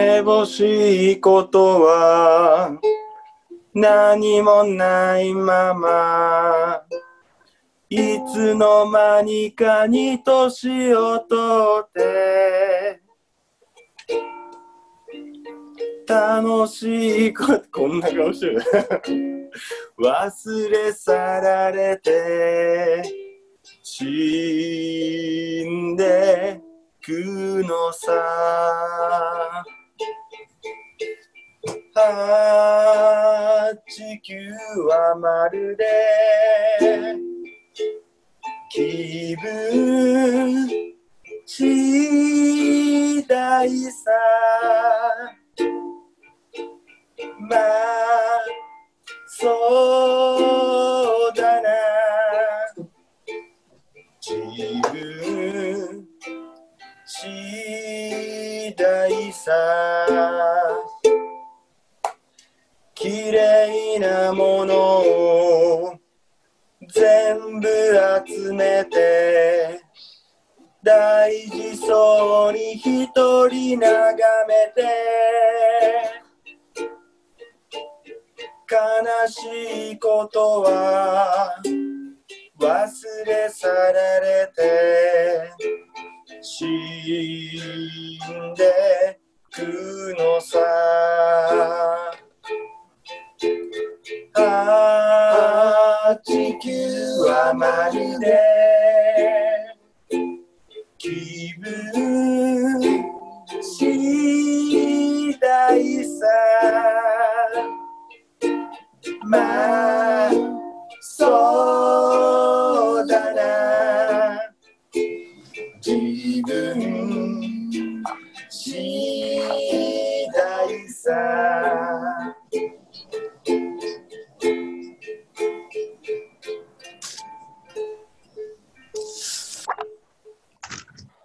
めぼしいことは何もないままいつの間にかに年を取って楽しいことこんな顔してる。忘れ去られて死んでくのさ。あ地球はまるで気分次第さ。まあそうだな。自分次第さ。綺麗なものを全部集めて大事そうに一人眺めて悲しいことは忘れ去られて死んでくのさ。地球はまるで。気分次第さ。まあそうだな。自分次第さ。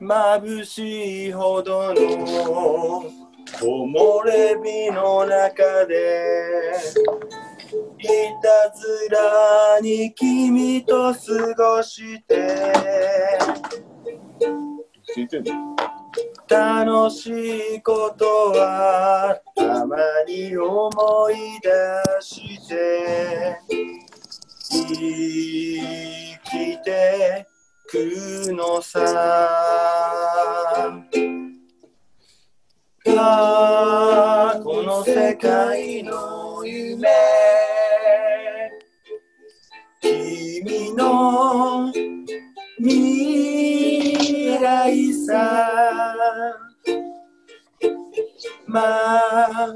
眩しいほどの木漏れ日の中でいたずらに君と過ごして楽しいことはたまに思い出して生きてくのさ。この世界の夢君の未来さ。まあ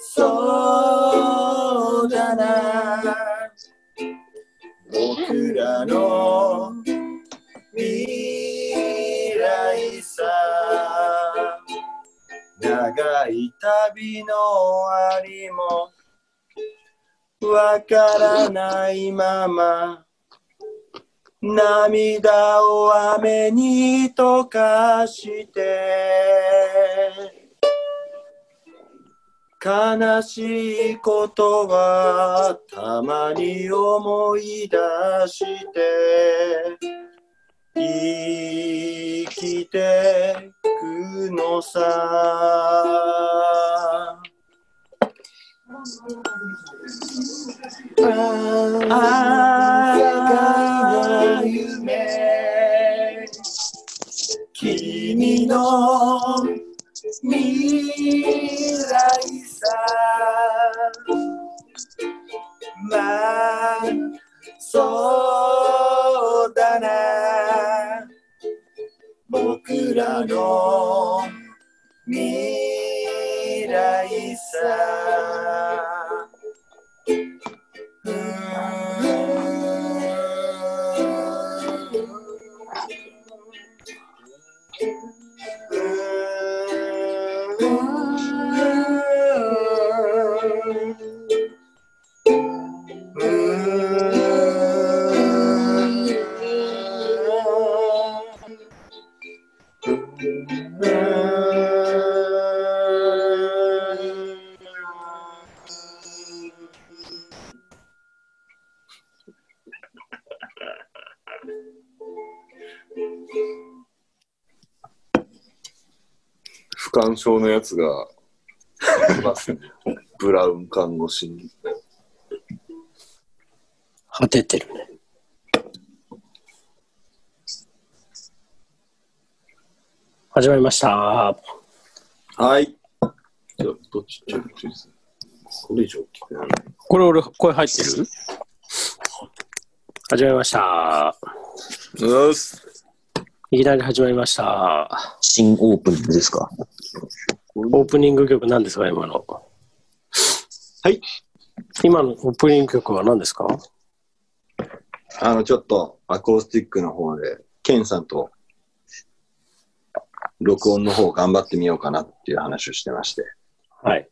そうだな。僕らの未来さ。長い旅の終わりもわからないまま涙を雨に溶かして悲しいことはたまに思い出して生きてくのさ。ああ夢君の未来さ。まあそうだな。僕らの未来さ。干渉のやつがいますね。ブラウン看護師に。果ててるね。始まりました。はい。じゃあどっちちょっ。これ以上大きくな。これ俺声入ってる？始まりました。うっす。いきなり始まりました。新オープンですか？オープニング曲何ですか今の？はい。今のオープニング曲は何ですか？あの、ちょっとアコースティックの方で、ケンさんと録音の方頑張ってみようかなっていう話をしてまして。はい。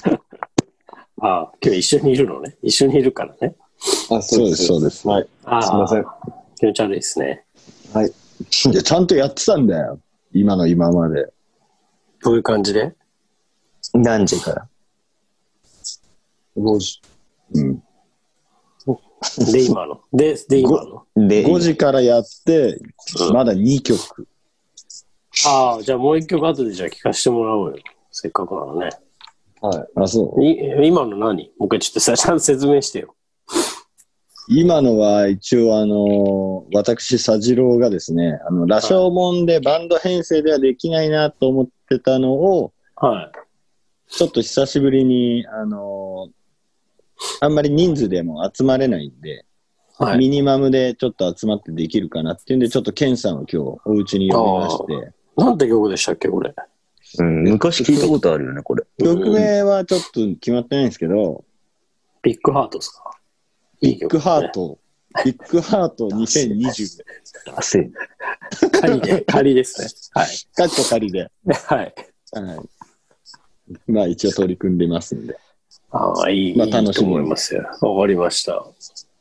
ああ、今日一緒にいるのね。一緒にいるからね。あ、そうです、そうです。はい。ああ、すいません。気持ち悪いですね。はい。いや、ちゃんとやってたんだよ。今の今まで。どういう感じで？何時から？5時。うん。で、今の？で、で、今の？で、5時からやって、うんまだ2曲。ああ、じゃあもう一曲後でじゃあ聞かせてもらおうよ。せっかくならね。はい。あ、そう。い今の何？もう一回ちょっとさ、ちゃんと説明してよ。今のは一応あの、私、佐次郎がですね、あの、羅生門でバンド編成ではできないなと思ってたのを、はい。ちょっと久しぶりに、あの、あんまり人数でも集まれないんで、はい。ミニマムでちょっと集まってできるかなっていうんで、ちょっとケンさんを今日お家に呼びまして、なんて曲でしたっけ、これ？うん、昔聞いたことあるよね、これ。曲名はちょっと決まってないんですけど、ビッグハートですか？ビッグハート、ビッグハート2020。汗。仮で、仮ですね。はい。カッコ仮で。はい。はい。まあ一応取り組んでますんで。ああ、いい、まあいいと楽しみに思いますよ。わかりました。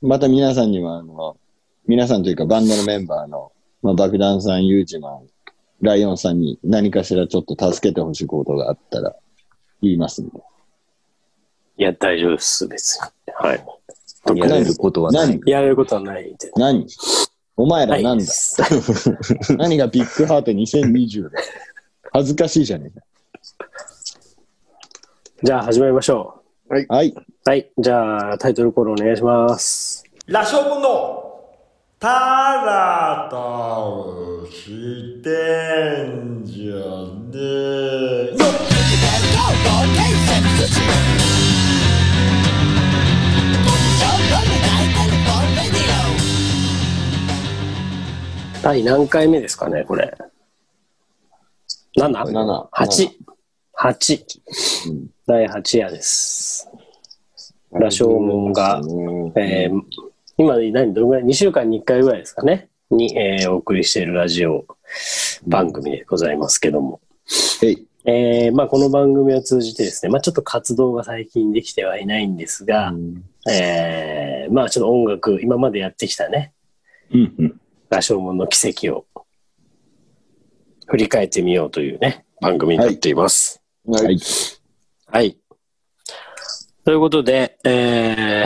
また皆さんには、あの、皆さんというかバンドのメンバーの、まあ、爆弾さん、ユージマン、ライオンさんに何かしらちょっと助けてほしいことがあったら言いますんで。いや、大丈夫です、別に。はい。やれることはない何。やれることはないんで。何？お前らなんだ、は い何がビッグハート2020だ？恥ずかしいじゃねえか。じゃあ始まりましょはい。う。はい。じゃあタイトルコールお願いします。羅生門のただとしてんじゃねえよ第何回目ですかね、これ。7?8。7。8。うん第8夜です。羅生門がえー今何どのぐらい ?2 週間に1回ぐらいですかね？に、えーお送りしているラジオ番組でございますけども。へい。えーまあ、この番組を通じてですね、まあ、ちょっと活動が最近できてはいないんですが、えーまあちょっと音楽、今までやってきたね、うんうん。羅生門の奇跡を振り返ってみようというね、番組になっています。はい。はい。はい。ということで、えー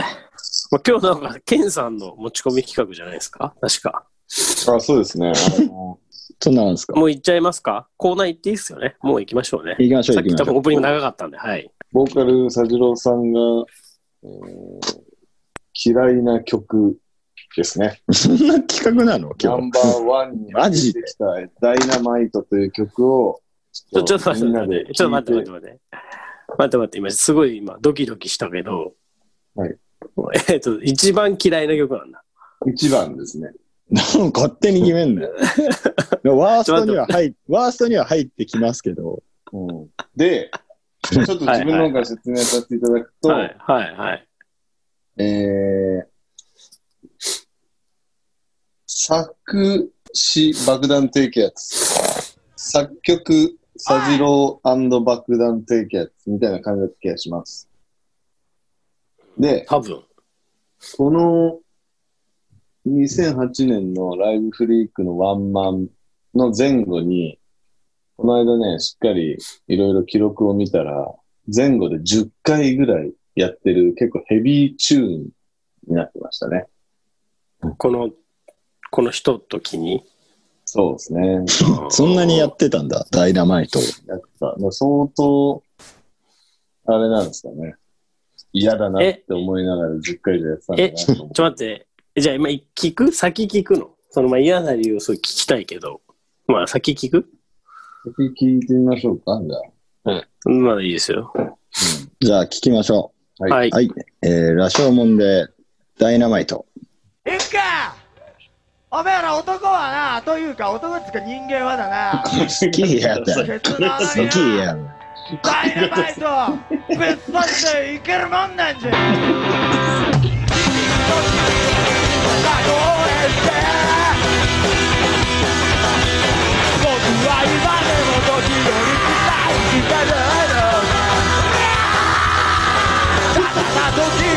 まあ、今日なんか、ケンさんの持ち込み企画じゃないですか？確か。あ、そうですね。あの そんなんですか？もう行っちゃいますか？コーナー行っていいですよねもう行きましょうね。行きましょうさっき多分オープニング長かったんで、はい。ボーカル佐次郎さんが、えー嫌いな曲ですね。そんな企画なの？ナ。ンバーワンにマジで？出てきたダイナマイトという曲を、ちょ、ちょっと待ってみんなで待って。ちょっと待って待って待って。待って今すごい今ドキドキしたけど、はい。えっと、一番嫌いな曲なんだ？一番ですね。なんか勝手に決めんなよ。ワーストには入っ、ワーストには入ってきますけど、うん、で、ちょっと自分の方から説明させていただくと、はい、はい、はい。えー、作詞爆弾低気圧、作曲佐次郎爆弾低気圧みたいな感じだった気がします。で、多分。この2008年のライブフリークのワンマンの前後に、この間ね、しっかりいろいろ記録を見たら、前後で10回ぐらいやってる結構ヘビーチューンになってましたね。この、このひとときに。そうですね。そんなにやってたんだ、ダイナマイト。やった。もう相当、あれなんですかね。嫌だなって思いながら10回以上やってたんだえ、なちょっと待って。じゃあ今聞く？先聞くの？そのまあ嫌な理由をそう聞きたいけど。まあ先聞く？先聞いてみましょうか、じゃあ。まだいいですよ。じゃあ聞きましょはいはい。う。はい。えー、羅生門でダイナマイト。いっかおめえら男はな、というか男っつうか人間はだな、好きやった。ケツの穴好きやん。ダイナマイトぶっ刺していけるもんなんじゃ僕は今でも時より臭い気がするただた時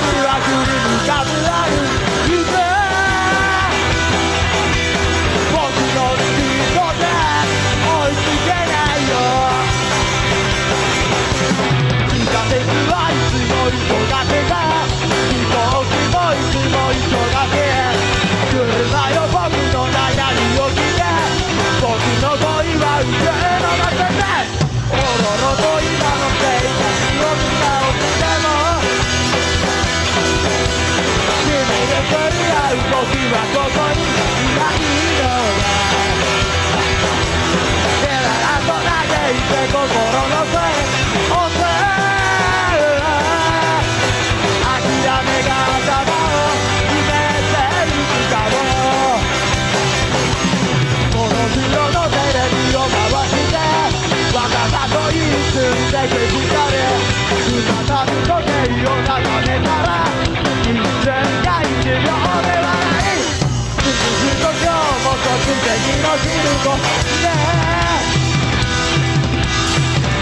の昼ごね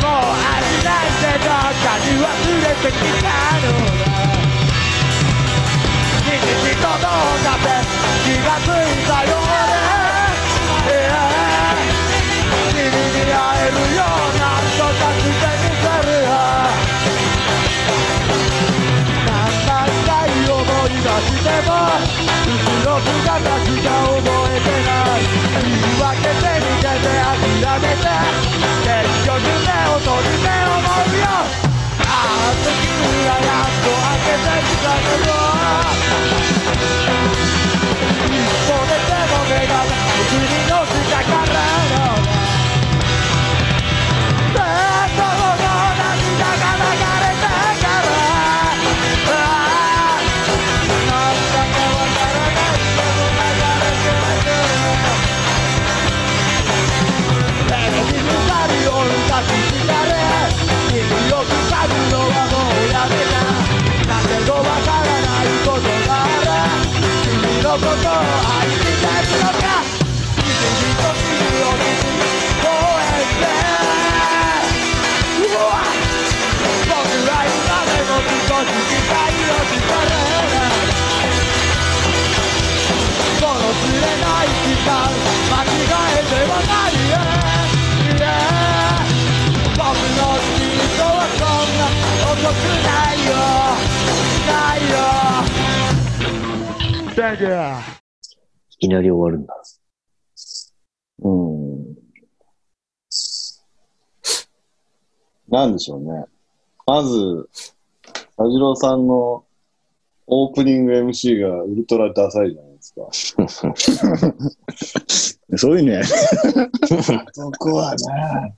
もうありないけどかに忘れてきたのだ日々とどうかって気がついたよ俺君に会えるようなとかしてみせるよ何万回思い出しても後ろ姿しか覚えてない諦めて。結局目を閉じて思うよああ時にはやっと開けてきたのよ。一歩出ても目が君のいきなり終わるんだ。うん。なんでしょうね。まず、田次郎さんのオープニング MC がウルトラダサいじゃないですか。そういうのやる。そこはな。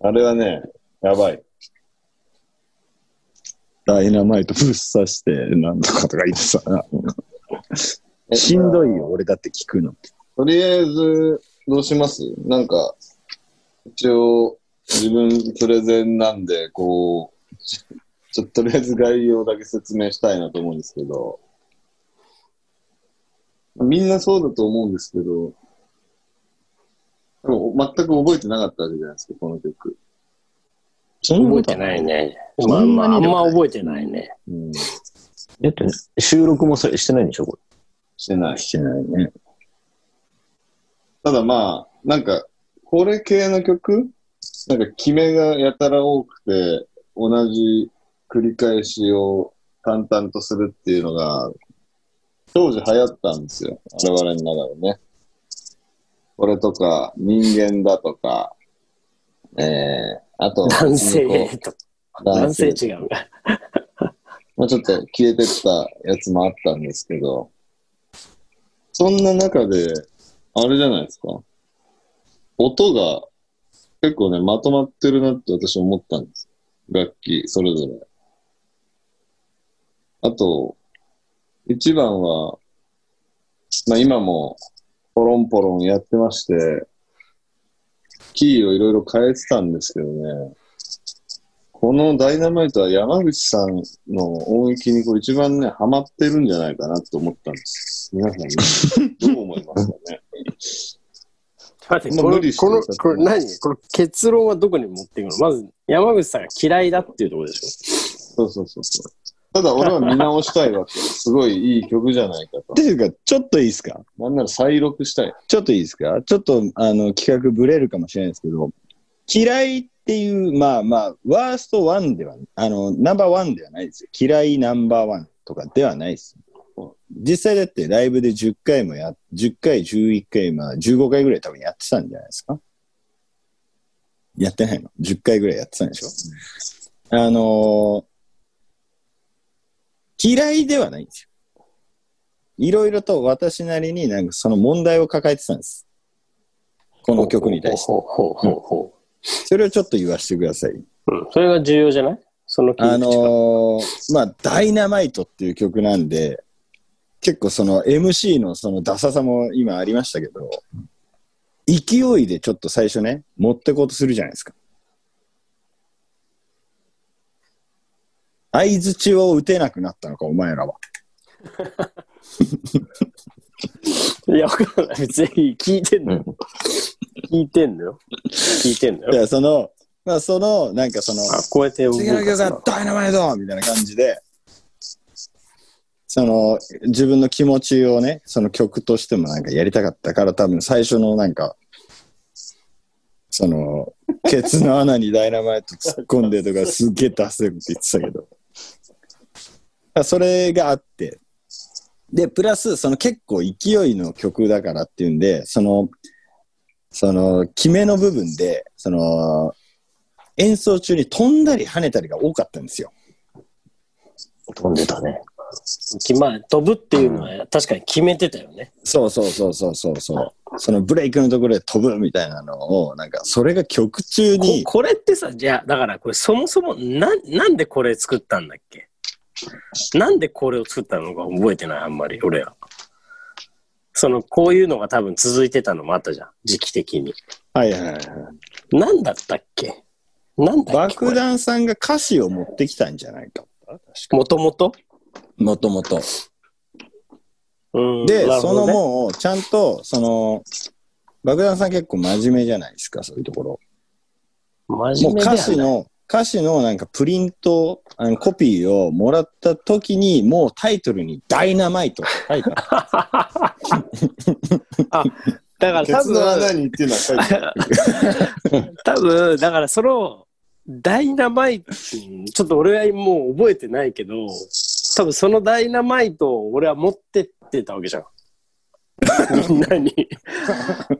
あれはね、やばい。ダイナマイトぶっ刺して、なんとかとか言ってさ。しんどいよ、俺だって聞くの。とりあえず、どうします？なんか、一応、自分プレゼンなんで、こう、ちょっととりあえず概要だけ説明したいなと思うんですけど、みんなそうだと思うんですけど、でも全く覚えてなかったわけじゃないですか、この曲。覚えてないね。そまあまあ、あんま覚えてないね。うん、だって、収録もそれしてないんでしょこしてない。してないね。ただまあ、なんか、これ系の曲？なんか、決めがやたら多くて、同じ繰り返しを淡々とするっていうのが、当時流行ったんですよ。我々の中でね。これとか、人間だとか、えー、あと、男性と。男性違う。まあちょっと消えてったやつもあったんですけど、そんな中で、あれじゃないですか。音が結構ね、まとまってるなって私思ったんです。楽器、それぞれ。あと、一番は、まあ今もポロンポロンやってまして、キーをいろいろ変えてたんですけどね、このダイナマイトは山口さんの音域にこう一番ね、ハマってるんじゃないかなと思ったんです。皆さん、ね、どう思いますかね？待って、まあこの無理してこのこれ何？これ結論はどこに持っていくの？まず、山口さんが嫌いだっていうところでしそうそうそうそう。ただ俺は見直したいわけ。すごいいい曲じゃないかとって。いうか、ちょっといいですか？なんなら再録したい。ちょっといいですか？ちょっと、あの、企画ブレるかもしれないですけど、嫌いっていう、まあまあ、ワーストワンでは、あの、ナンバーワンではないですよ。嫌いナンバーワンとかではないです。実際だってライブで10回もや、10回、11回、まあ15回ぐらい多分やってたんじゃないですか？やってないの ?10 回ぐらいやってたんでしょ？あのー嫌いではないんですよ。いろいろと私なりになんかその問題を抱えてたんです。こょの曲に対して。それをちょっと言わせてください。う。うん。それが重要じゃない？そのあのがーまあ、ダイナマイトっていう曲なんで、結構その MC のそのダサさも今ありましたけど、勢いでちょっと最初ね、持ってこうとするじゃないですか。相づちを打てなくなったのか、お前らは。いや、わかんない。別に聞いてんのよ。聞いてんのよ。聞いてんのよ。いや、その、まあ、その、なんかその、あ、こうやって動次の曲がダイナマイトみたいな感じで、その、自分の気持ちをね、その曲としてもなんかやりたかったから多分最初のなんか、その、ケツの穴にダイナマイト突っ込んでとかすっげえ出せるって言ってたけど。それがあって。で、プラス、その結構勢いの曲だからっていうんで、その、その、決めの部分で、その、演奏中に飛んだり跳ねたりが多かったんですよ。飛んでたね。きまあ、飛ぶっていうのは確かに決めてたよね。そうそうそうそうそうそう。そのブレイクのところで飛ぶみたいなのを、なんか、それが曲中こに、これってさ、じゃあ、だからこれそもそもな、なんでこれ作ったんだっけ？なんでこれを作ったのか覚えてない、あんまり、俺は。その、こういうのが多分続いてたのもあったじゃん、時期的に。はいはいはい。なんだったっけ？なんだっけ爆弾さんが歌詞を持ってきたんじゃないか。もともともともと。うん。で、そのもう、ちゃんと、その、爆弾さん結構真面目じゃないですか、そういうところ。もう真面目ではない歌詞の、歌詞のなんかプリント、あのコピーをもらった時に、もうタイトルにダイナマイトって書いてあ だから多分。多分、だからその、ダイナマイト、ちょっと俺はもう覚えてないけど、多分そのダイナマイトを俺は持ってってたわけじゃん。みんなに。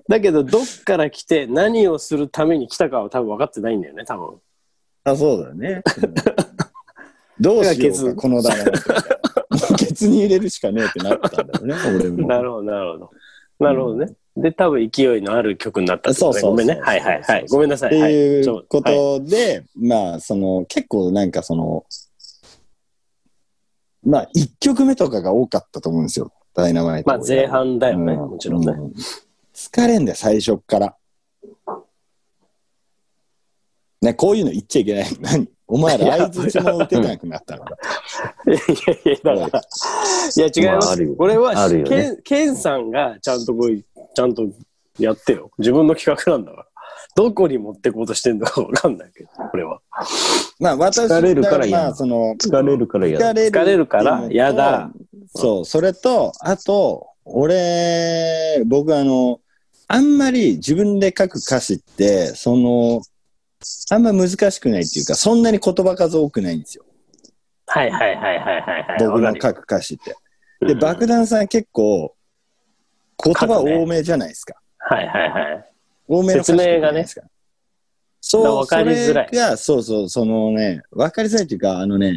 だけど、どっから来て何をするために来たかは多分分かってないんだよね、多分。る。あ、そうだね。うんどうしようか、このダイナマイト。も うケツに入れるしかねえってなったんだよね、俺も。なるほど、なるほど。なるほどね。で、多分勢いのある曲になった。そうそうごめんね。そうはいはいはい。ごめんなさい。ってはいうこはいとで、まあ、その、結構なんかその、まあ、1曲目とかが多かったと思うんですよ、ダイナマイト。まあ前半だよね、うんもちろんね。う疲れんだよ、最初っから。ね、こういうの言っちゃいけない。何お前ら相づちも打てなくなったのか。いやいや、だから、いや違います。まこれは、あるよねケン、ケンさんがちゃんとこう、ちゃんとやってよ。自分の企画なんだから。どこに持ってこうとしてんのかわかんないけど、これは。まあ、私疲れるから嫌まあ、その、疲れるから嫌だ。疲れる。疲れるから嫌だ。そう、それと、あと、俺、僕あの、あんまり自分で書く歌詞って、その、あんま難しくないっていうか、そんなに言葉数多くないんですよ。はいはいはいはいはいはい。僕の書く歌詞って。で、うん爆弾さん結構、言葉多めじゃないですか。はいはいはい。多めの歌詞じゃないですか。そう、わかりづらいそれが、そうそう、そのね、わかりづらいっていうか、あのね、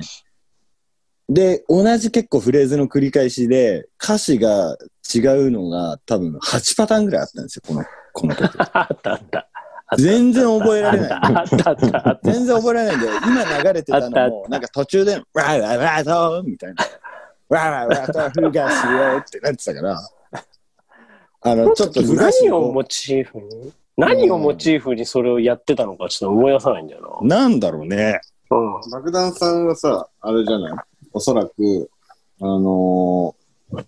で、同じ結構フレーズの繰り返しで、歌詞が違うのが多分8パターンぐらいあったんですよ、この、この曲。あったあった。全然覚えられない。あったあったあった。全然覚えられないんで、今流れてたのも、なんか途中で、わーわーわーとみたいな。わーわーわーとふがしよってなってたから、あの、ちょっとふがしを、何をモチーフに？何をモチーフにそれをやってたのかちょっと思い出さないんだよなんだろうね。な。うん。爆弾さんはさ、あれじゃない？おそらく、あのー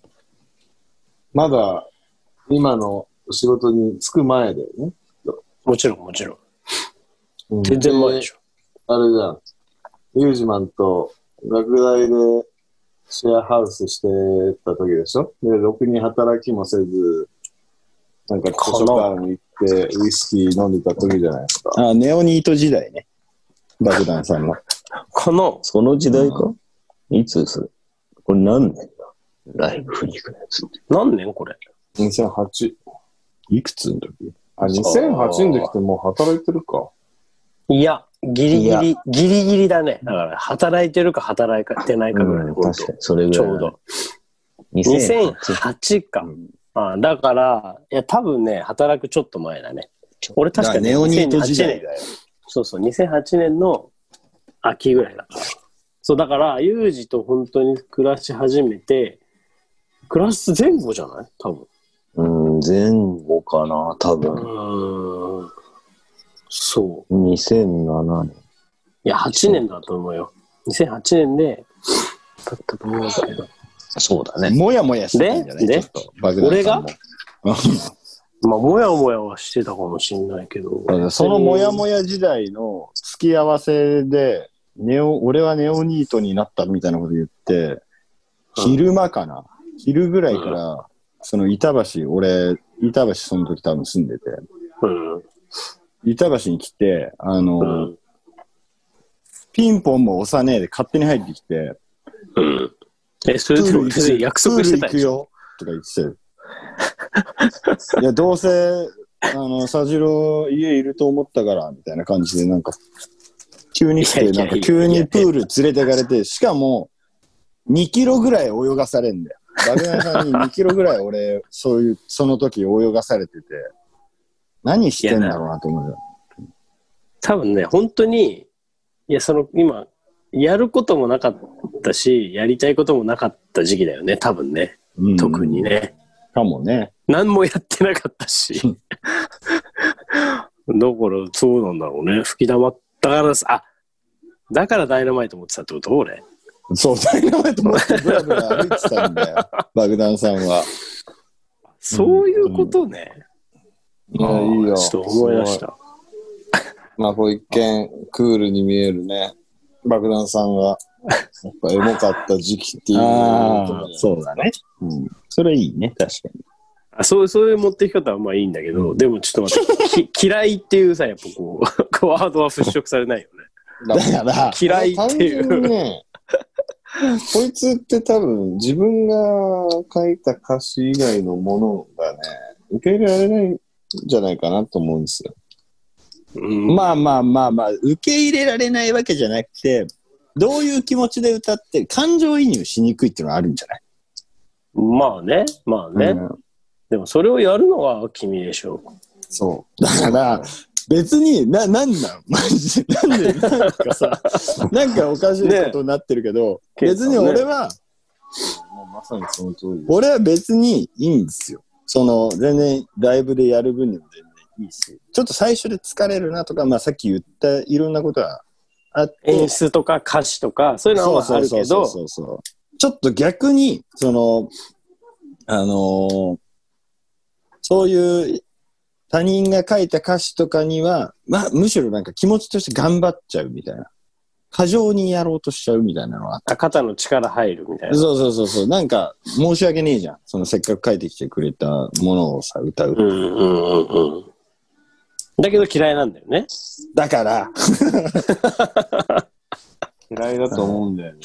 まだ今の仕事に就く前だよね。もちろんもちろん。全然前でしょ。あれじゃん。ユージマンと学大でシェアハウスしてた時でしょ？で、ろくに働きもせず、なんか図書館に行ってウイスキー飲んでた時じゃないですか。あ、ネオニート時代ね。爆弾さんの。この、その時代か？いつそれこれ何年だ？ライブフリークのやつって。何年これ？2008。いくつの時？あ、2008の時ってもう働いてるか。いや、ギリギリ、ギリギリだね。だから、働いてるか働いてないかぐらい、うん、確かに、それぐらい。ちょうど。。2008か。あだから、いや、多分ね、働くちょっと前だね。俺確かにネオニート時代2008だよ。そうそう、2008年の秋ぐらいだから。そう、だから、ユージと本当に暮らし始めて、暮らす前後じゃない？多分。うん、前後かな、多う分。ーん。そう。2007年。いや、8年だと思うよ。2008年で、だったと思うんだけど。そうだね。もやもやしてたんじゃない？で？ちょっと爆弾さんも まあ、もやもやはしてたかもしんないけど。そのもやもや時代の付き合わせで、ネオ、俺はネオニートになったみたいなこと言って、昼間かな、昼ぐらいから、その板橋、俺、板橋その時多分住んでて、うん。板橋に来て、あの、うん。ピンポンも押さねえで勝手に入ってきて、うん。え、それでも、それ約束してたプール行くよとか言ってたよ。いや、どうせ、あの、サジロー家いると思ったから、みたいな感じで、なんか、急に来て、いやいやなんか急にプール連れてかれて、しかも、2キロぐらい泳がされんだよ。爆弾さんに2キロぐらい俺、そういう、その時泳がされてて、何してんだろうなと思うよ。多分ね、本当に、いや、その、今、やることもなかったし、やりたいこともなかった時期だよね、多分ね。うん特に。ね。かもね。何もやってなかったし。だから、そうなんだろうね。吹き溜まったからさ、あ、だからダイナマイト持ってたってこと俺。そう、ダイナマイト持ってブラブラ歩いてたんだよ。爆弾さんは。そういうことね。いや、いいよ。ちょっと思い出した。まあ、こう一見、クールに見えるね。爆弾さんが、やっぱエモかった時期っていうことああ、でそうだね。うん。それいいね、確かに。あそうそういう持ってき方はまあいいんだけど、でもちょっと待って、き 嫌いっていうさ、やっぱこう、ワードは払拭されないよね。だから、嫌いっていう。ね、こいつって多分自分が書いた歌詞以外のものがね、受け入れられないんじゃないかなと思うんですよ。うんまあまあまあまあ、受け入れられないわけじゃなくて、どういう気持ちで歌って、感情移入しにくいっていうのはあるんじゃない？まあね、まあね。うんでもそれをやるのは君でしょそう。だから、別に、な、なんなん？マジで。なんで、なんかさ、なんかおかしいことになってるけど、ね別に俺は、もうまさにその通り。俺は別にいいんですよ。その、全然ライブでやる分にも全然いいし、ちょっと最初で疲れるなとか、まあさっき言ったいろんなことはあって、演出とか歌詞とか、そういうのはまああるけど、そうそうちょっと逆に、その、あのーそういう他人が書いた歌詞とかには、まあ、むしろなんか気持ちとして頑張っちゃうみたいな。過剰にやろうとしちゃうみたいなのはあってあ肩の力入るみたいな。そうそうそうそう。なんか、申し訳ねえじゃん。そのせっかく書いてきてくれたものをさ、歌う。うんうんうんうん。だけど嫌いなんだよね。だから、嫌いだと思うんだよね。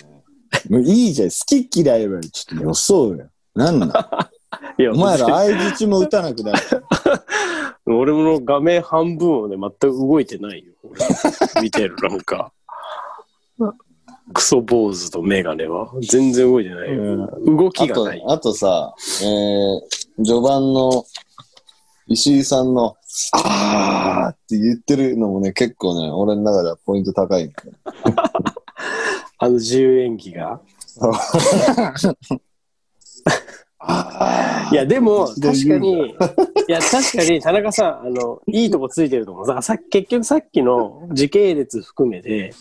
もういいじゃん。好き嫌いはちょっと予想よ。なんなん いや、お前ら相づちも打たなくなる。俺の画面半分をね、全く動いてないよ。俺見てる、なんか。クソ坊主とメガネは。全然動いてないよ。動きあとがない。、あとさ、えー、序盤の石井さんの、あーって言ってるのもね、結構ね、俺の中ではポイント高いんだよ。あの自由演技が。いや、でも、確かに、いや、確かに、田中さん、あの、いいとこついてると思う。だからさ結局さっきの時系列含めて、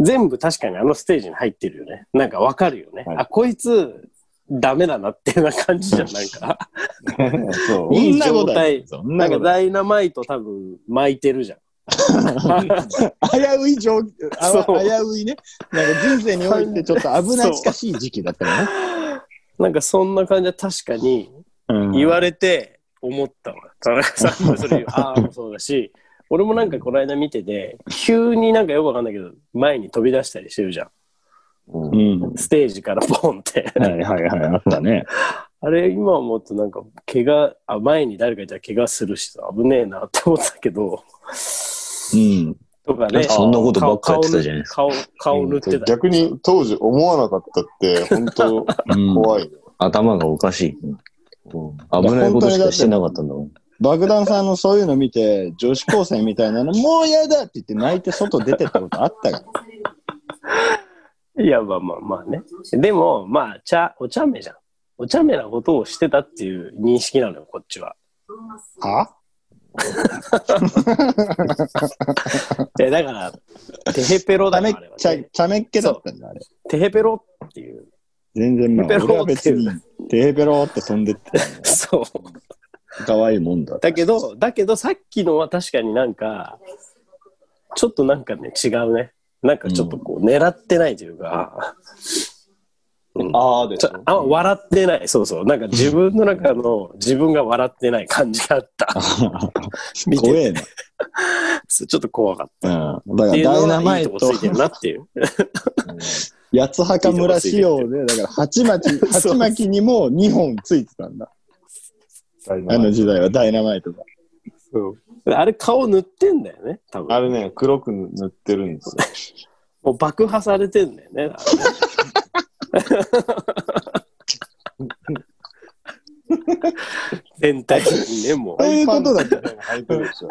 全部確かにあのステージに入ってるよね。なんかわかるよね。はいあ、こいつ、ダメだなっていうような感じじゃん、なんか。いい状態。なかなんことないダイナマイト多分巻いてるじゃん。危うい状危ういね。なんか人生においてちょっと危なっかしい時期だったよね。なんかそんな感じは確かにうん言われて思ったわ。田中さんもそれああ、もそうだし、俺もなんかこの間見てて、急になんかよくわかんないけど、前に飛び出したりしてるじゃん。うん。ステージからポンって。はいはいはい、あったね。あれ、今思うとなんか、怪我、あ、前に誰かいたら怪我するしさ、危ねえなって思ったけど、うん。とかね。そんなことばっかやってたじゃないです顔、顔塗ってた。逆に当時思わなかったって、本当うん怖いね。頭がおかしい。うん危ないことしかしてなかったんだもん。爆弾さんのそういうの見て、女子高生みたいなの、もう嫌だって言って泣いて外出てったことあったから。いや、まあまあまあね。でも、まあ、ちゃ、お茶目じゃん。お茶目なことをしてたっていう認識なのよ、こっちは。は？いや、だから、テヘペロだちゃめよ、あれはちゃね。ちゃめっ気だったんだ、あれ。テヘペロっていう。全然まあ、俺は別に、テヘペロって飛んでって、そう。可愛いもんだ。だけど、だけどさっきのは確かになんか、ちょっとなんかね、違うね。なんかちょっとこう、狙ってないというか、うんあーでしょちょあ笑ってない。そうそう。なんか自分の中の自分が笑ってない感じがあった。怖えな。ちょっと怖かった。うん。だから、ダイナマイトついてるなっていう。八つ墓村仕様で、だから、鉢巻き、鉢巻きにも2本ついてたんだ。あの時代はダイナマイトが。あれ顔塗ってんだよね、多分。あれね、黒く塗ってるんですよ。もう爆破されてんだよね。全体的にね、もそういうことだった。履いてるでしょ。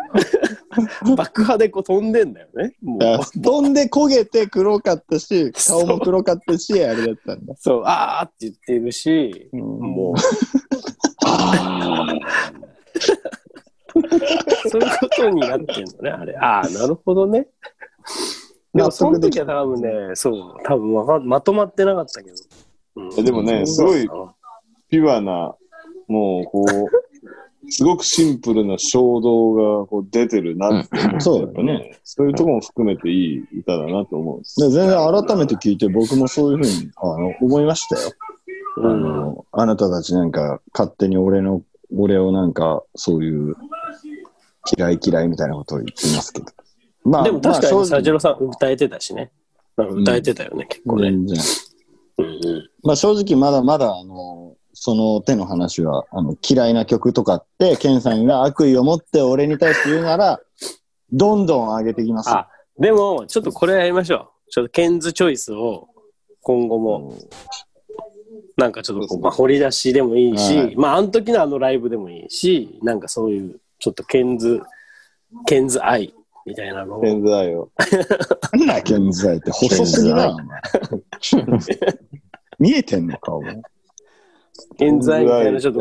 う。爆破でこう飛んでんだよね。もうら飛んで焦げて黒かったし、顔も黒かったし、あれだったんだ。そう、あーって言ってるし、うんもう。そういうことになってんのね、あれ。ああ、なるほどね。でも、その時は多分ね、そう、多分わかんまとまってなかったけど。うんえでもねすごいピュアな、もうこう、すごくシンプルな衝動がこう出てるなってそうだよね。そういうところも含めていい歌だなと思うんです。で全然改めて聞いて僕もそういうふうにあの思いましたよ。あの、あなたたちなんか勝手に俺の、俺をなんかそういう嫌い嫌いみたいなことを言ってますけど。までも確かに、まあ正直サジロさん歌えてたしね。歌えてたよね、結構ね。全然。うんうんまあ正直まだまだあの、その手の話は、あの、嫌いな曲とかって、ケンさんが悪意を持って俺に対して言うなら、どんどん上げてきます。あ、でも、ちょっとこれやりましょう。ちょっとケンズチョイスを今後も、なんかちょっとこう、まあ、掘り出しでもいいし、はいまあ、あの時のあのライブでもいいし、なんかそういう、ちょっとケンズ、ケンズ愛みたいなのをペンズアイを。なんだ、ケンズアイって細すぎだ。お前見えてんの顔も。ケンズ愛みたいなちょっと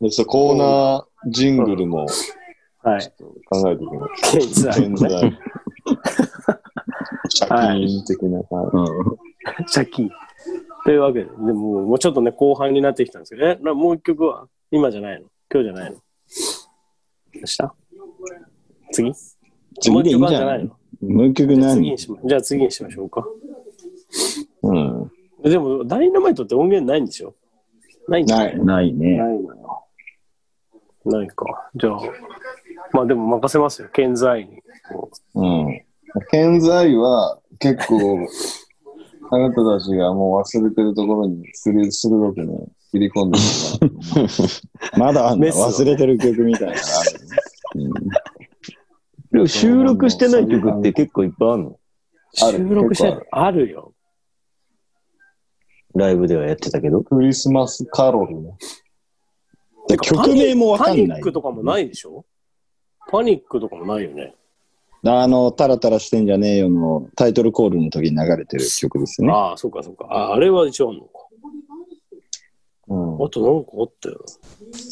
でちょっとコーナージングルもう、はい。考えていきます。ケンズ愛ペンズアイ。シャキーン的な感じ。借金。というわけで、でももうちょっとね、後半になってきたんですけど、え、なもう一曲は？今じゃないの？今日じゃないの？明日？次？次でいいんじゃない？もう一曲何にしまじゃあ次にしましょうか。うん。でも、ダイナマイトって音源ないんでしょ？ないない？ないね。ない。ないか。じゃあ、まあでも任せますよ。健在に。うん。ケンズアイは結構 あなたたちがもう忘れてるところに鋭くね、切り込んでるから。まだあんの？メスを忘れてる曲みたいなのあるね。でも収録してない曲って結構いっぱいあるの？ある？収録して結構あるよ。ライブではやってたけど？クリスマスカロルね。で曲名もわかんないパニッ。クとかもないでしょ？パニックとかもないよね。あの、タラタラしてんじゃねえよのタイトルコールの時に流れてる曲ですね。ああ、そうかそうか。ああれは一応あんのか。うん。あとなんかあったよ。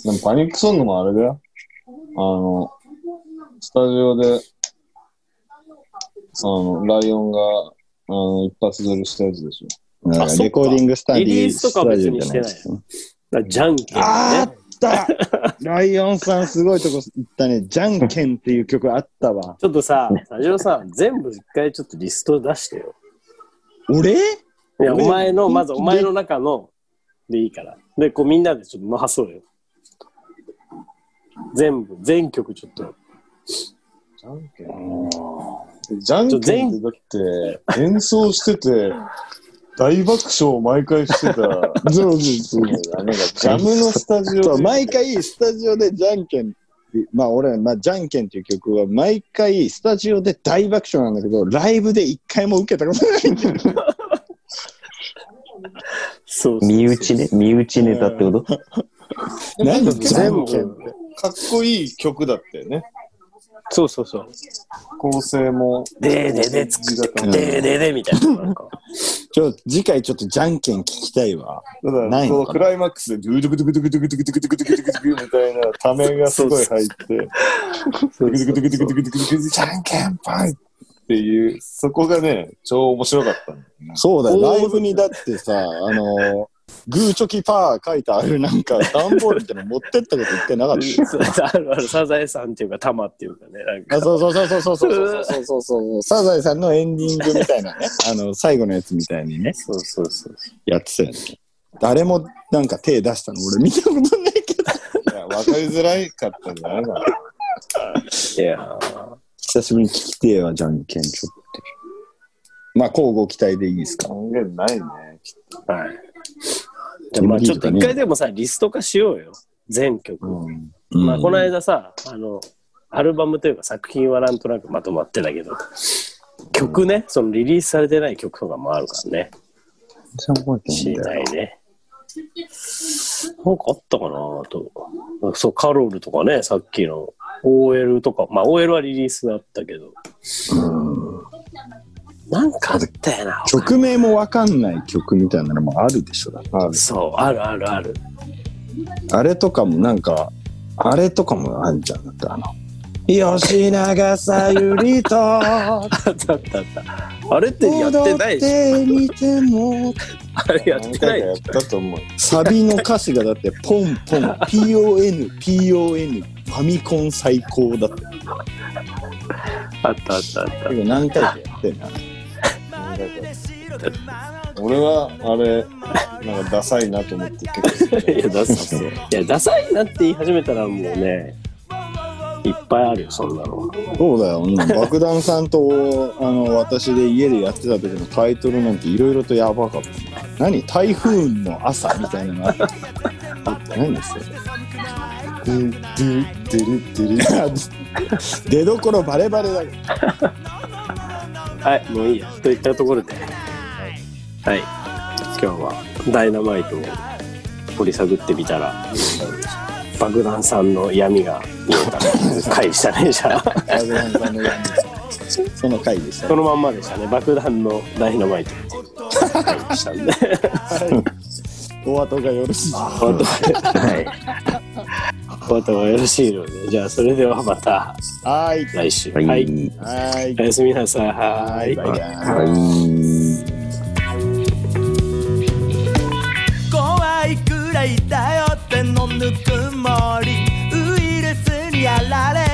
でもパニックソングもあれだよ。あの、スタジオで、あの、ライオンが、あの、一発撮りしたやつでしょ。なんかあレコーディングスタディリリースとかは別にしてないスタジオじゃだからじゃんけん、ね。あった ライオンさんすごいとこ行ったね。じゃんけんっていう曲あったわ。ちょっとさ、スタジオさん、全部一回ちょっとリスト出してよ。俺？いや、お俺前の、まずお前の中のでいいから。で、こうみんなでちょっと回そうよ。全部、全曲ちょっと。じゃんけんじゃんけんってだって、演奏してて、大爆笑を毎回してた、そうそうそう。なんかジャムのスタジオ毎回スタジオでじゃんけんまあ俺、まあ、じゃんけんっていう曲は毎回スタジオで大爆笑なんだけどライブで一回も受けたことないんだよそうそう身内ね。身内ネタってこと？なんでじゃんけんってかっこいい曲だったよね。そうそうそう。構成も。でーでーでーつくでーでーでーみたいな。なんかちょ次回ちょっとじゃんけん聞きたいわだから、ないのクライマックスで、ドゥドゥクドゥクドゥクドゥクドゥクドゥクドゥクドゥクドゥクドゥクみたいなためがすごい入って、ドゥクドゥクドゥクドゥクドゥクドゥクドゥクドゥクじゃんけんぽいっていう、そこがね、超面白かった。そうだよライブにだってさあのグーチョキパー書いてあるなんか段ボールみたいなの持ってったこと一回なかった あるある、サザエさんっていうか、タマっていうかね。なんかあそうそうそうそうそうそうそうそうそうサザエさんのエンディングみたいなね あの最後のやつみたいにねそうそうそう。やってたよね誰もなんか手出したの俺見たことないけどいや、わかりづらいかったんじゃないかな。いやー久しぶりに聞きてえわじゃんけんちょっとまあ交互期待でいいですか音源ないね。はい。じゃあまあちょっと一回でもさ、リスト化しようよ。全曲。うん。まあこの間さ、あの、アルバムというか作品はなんとなくまとまってたけど、曲ね、そのリリースされてない曲とかもあるからね。知りたいね。なんかあったかなと。そう、カロルとかね、さっきの OL とか、まあ OL はリリースだったけど。なんかあったよな。曲名もわかんない曲みたいなのもあるでしょだってあるそう、あるあるある。あれとかもなんかあれとかもあるじゃんだってあの吉永さゆりと あったあったあった。あれってやってないでしょてみても あれやっ何てないやったと思う。サビの歌詞がだってポンポン PON PON ファミコン最高だってあったあったあった。何回かやってんな俺は、あれ、なんかダサいなと思って結構 いや、ダサい。いや、ダサいなって言い始めたらもうね、いっぱいあるよ、そんなの。そうだよ、うん爆弾さんとあの私で家でやってた時のタイトルなんていろいろとやばかった。何台風の朝みたいなのあった。何ですよドゥドゥデリデリ出どころバレバレだけどはい、もういいや。といったところで、はい。今日はダイナマイトを掘り探ってみたら、爆弾さんの闇が見えた回でしたね、じゃあ。爆弾さんの闇その回でしたそのまんまでしたね。爆弾のダイナマイト回でしたんで。お後がよろしいお後はい。お後がよろしいので、じゃあそれではまたはい来週。はい。はい。はいおやすみなさい。はい。バイバイはい。怖いくらいだよってのぬくもりウイルスにやられ